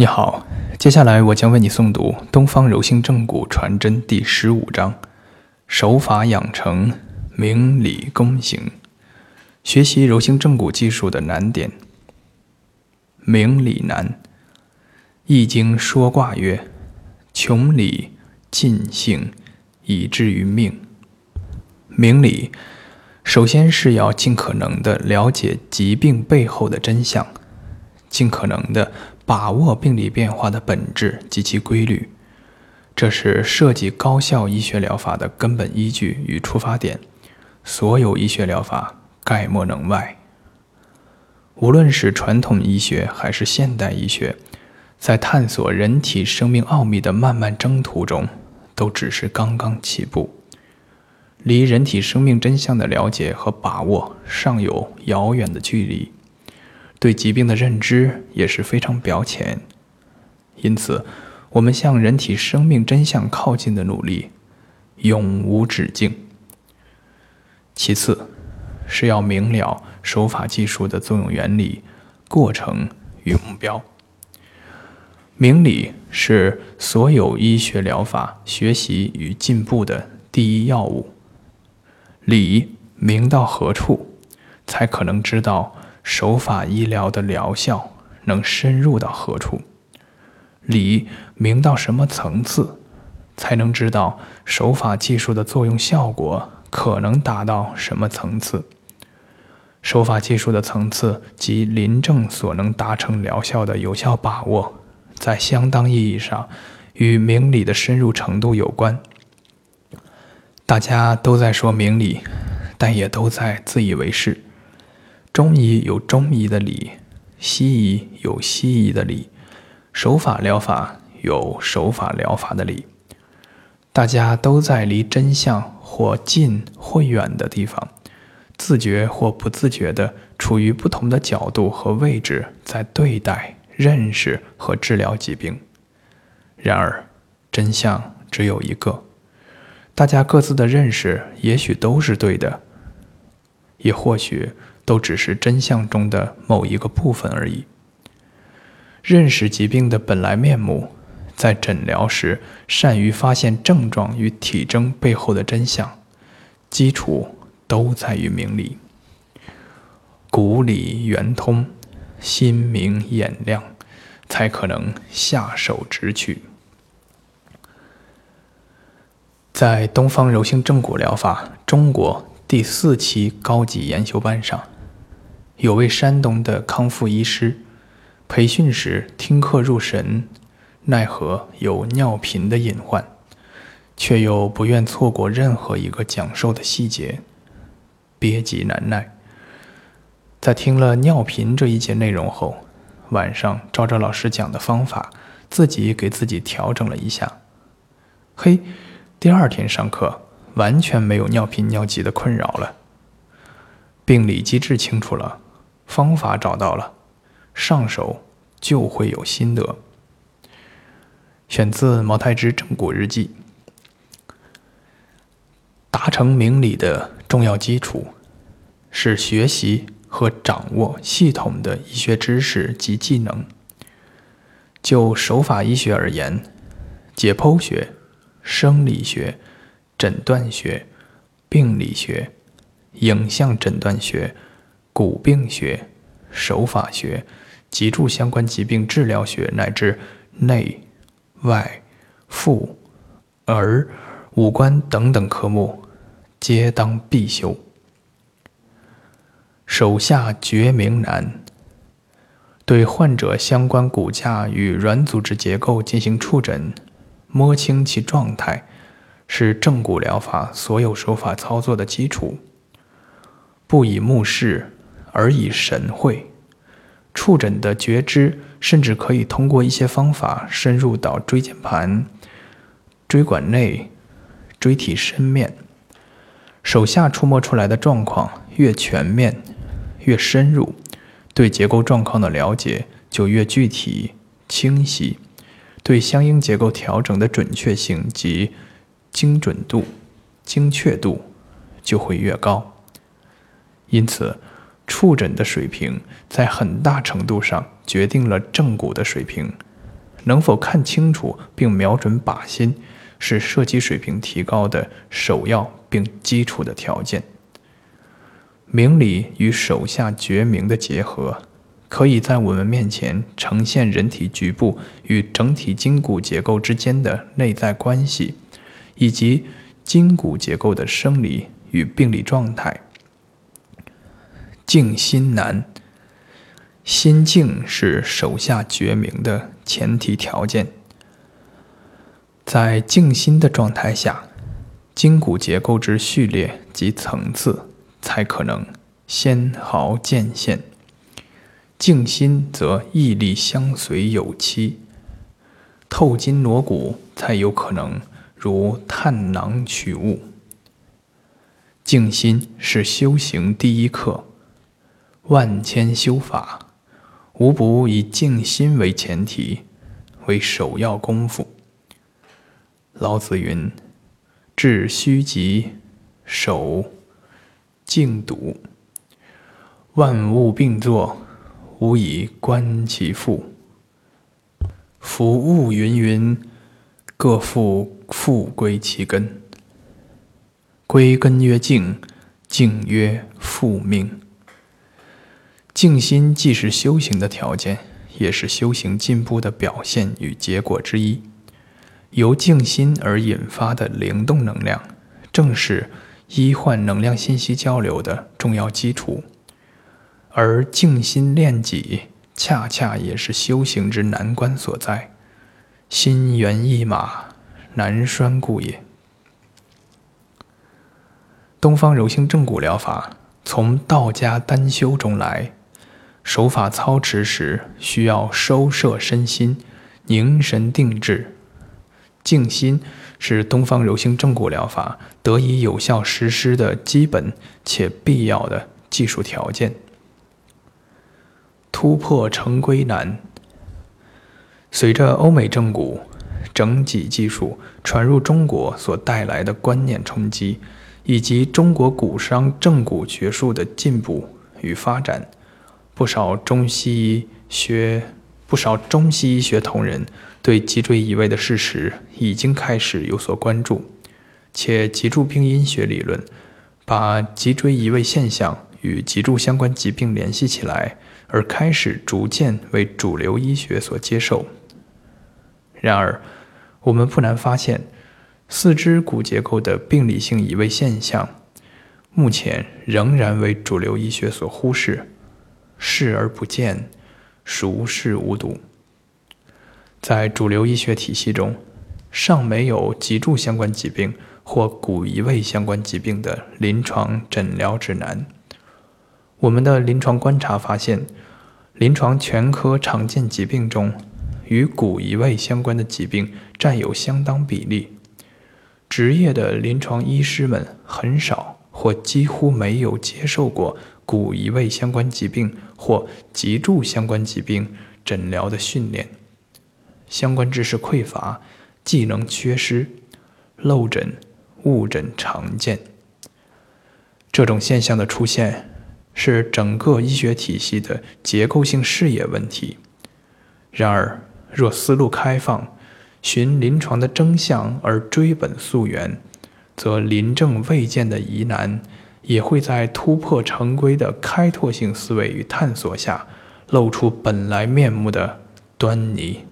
你好，接下来我将为你诵读《东方柔性正骨传真》第十五章：手法养成，明理躬行。学习柔性正骨技术的难点。明理难，《易经》说卦曰：“穷理尽性，以至于命。”明理，首先是要尽可能的了解疾病背后的真相，尽可能的。把握病理变化的本质及其规律，这是设计高效医学疗法的根本依据与出发点。所有医学疗法概莫能外。无论是传统医学还是现代医学，在探索人体生命奥秘的漫漫征途中，都只是刚刚起步，离人体生命真相的了解和把握尚有遥远的距离。对疾病的认知也是非常表浅，因此，我们向人体生命真相靠近的努力永无止境。其次，是要明了手法技术的作用原理、过程与目标。明理是所有医学疗法学习与进步的第一要务。理明到何处，才可能知道。手法医疗的疗效能深入到何处？理明到什么层次，才能知道手法技术的作用效果可能达到什么层次？手法技术的层次及临证所能达成疗效的有效把握，在相当意义上与明理的深入程度有关。大家都在说明理，但也都在自以为是。中医有中医的理，西医有西医的理，手法疗法有手法疗法的理。大家都在离真相或近或远的地方，自觉或不自觉地处于不同的角度和位置，在对待、认识和治疗疾病。然而，真相只有一个。大家各自的认识也许都是对的，也或许。都只是真相中的某一个部分而已。认识疾病的本来面目，在诊疗时善于发现症状与体征背后的真相，基础都在于明理。骨理圆通，心明眼亮，才可能下手直取。在东方柔性正骨疗法中国第四期高级研修班上。有位山东的康复医师，培训时听课入神，奈何有尿频的隐患，却又不愿错过任何一个讲授的细节，憋急难耐。在听了尿频这一节内容后，晚上照着老师讲的方法，自己给自己调整了一下。嘿，第二天上课完全没有尿频尿急的困扰了，病理机制清楚了。方法找到了，上手就会有心得。选自毛太之正骨日记。达成明理的重要基础，是学习和掌握系统的医学知识及技能。就手法医学而言，解剖学、生理学、诊断学、病理学、影像诊断学。骨病学、手法学、脊柱相关疾病治疗学乃至内、外、妇、儿、五官等等科目，皆当必修。手下决明难，对患者相关骨架与软组织结构进行触诊，摸清其状态，是正骨疗法所有手法操作的基础。不以目视。而以神会，触诊的觉知，甚至可以通过一些方法深入到椎间盘、椎管内、椎体深面。手下触摸出来的状况越全面、越深入，对结构状况的了解就越具体、清晰，对相应结构调整的准确性及精准度、精确度就会越高。因此。触诊的水平在很大程度上决定了正骨的水平。能否看清楚并瞄准靶心，是射击水平提高的首要并基础的条件。明理与手下决明的结合，可以在我们面前呈现人体局部与整体筋骨结构之间的内在关系，以及筋骨结构的生理与病理状态。静心难。心静是手下绝明的前提条件。在静心的状态下，筋骨结构之序列及层次才可能纤毫见现。静心则毅力相随有期，透筋挪骨才有可能如探囊取物。静心是修行第一课，万千修法。无不以静心为前提，为首要功夫。老子云：“致虚极，守静笃。万物并作，吾以观其复。夫物芸芸，各复复归其根。归根曰静，静曰复命。”静心既是修行的条件，也是修行进步的表现与结果之一。由静心而引发的灵动能量，正是医患能量信息交流的重要基础。而静心练己，恰恰也是修行之难关所在。心猿意马，难拴故也。东方柔性正骨疗法从道家丹修中来。手法操持时，需要收摄身心，凝神定志。静心是东方柔性正骨疗法得以有效实施的基本且必要的技术条件。突破成规难。随着欧美正骨整脊技术传入中国所带来的观念冲击，以及中国骨伤正骨学术的进步与发展。不少中西医学、不少中西医学同仁对脊椎移位的事实已经开始有所关注，且脊柱病因学理论把脊椎移位现象与脊柱相关疾病联系起来，而开始逐渐为主流医学所接受。然而，我们不难发现，四肢骨结构的病理性移位现象，目前仍然为主流医学所忽视。视而不见，熟视无睹。在主流医学体系中，尚没有脊柱相关疾病或骨移位相关疾病的临床诊疗指南。我们的临床观察发现，临床全科常见疾病中，与骨移位相关的疾病占有相当比例。职业的临床医师们很少或几乎没有接受过。骨移位相关疾病或脊柱相关疾病诊疗的训练，相关知识匮乏，技能缺失，漏诊、误诊常见。这种现象的出现，是整个医学体系的结构性视野问题。然而，若思路开放，寻临床的真相而追本溯源，则临证未见的疑难。也会在突破常规的开拓性思维与探索下，露出本来面目的端倪。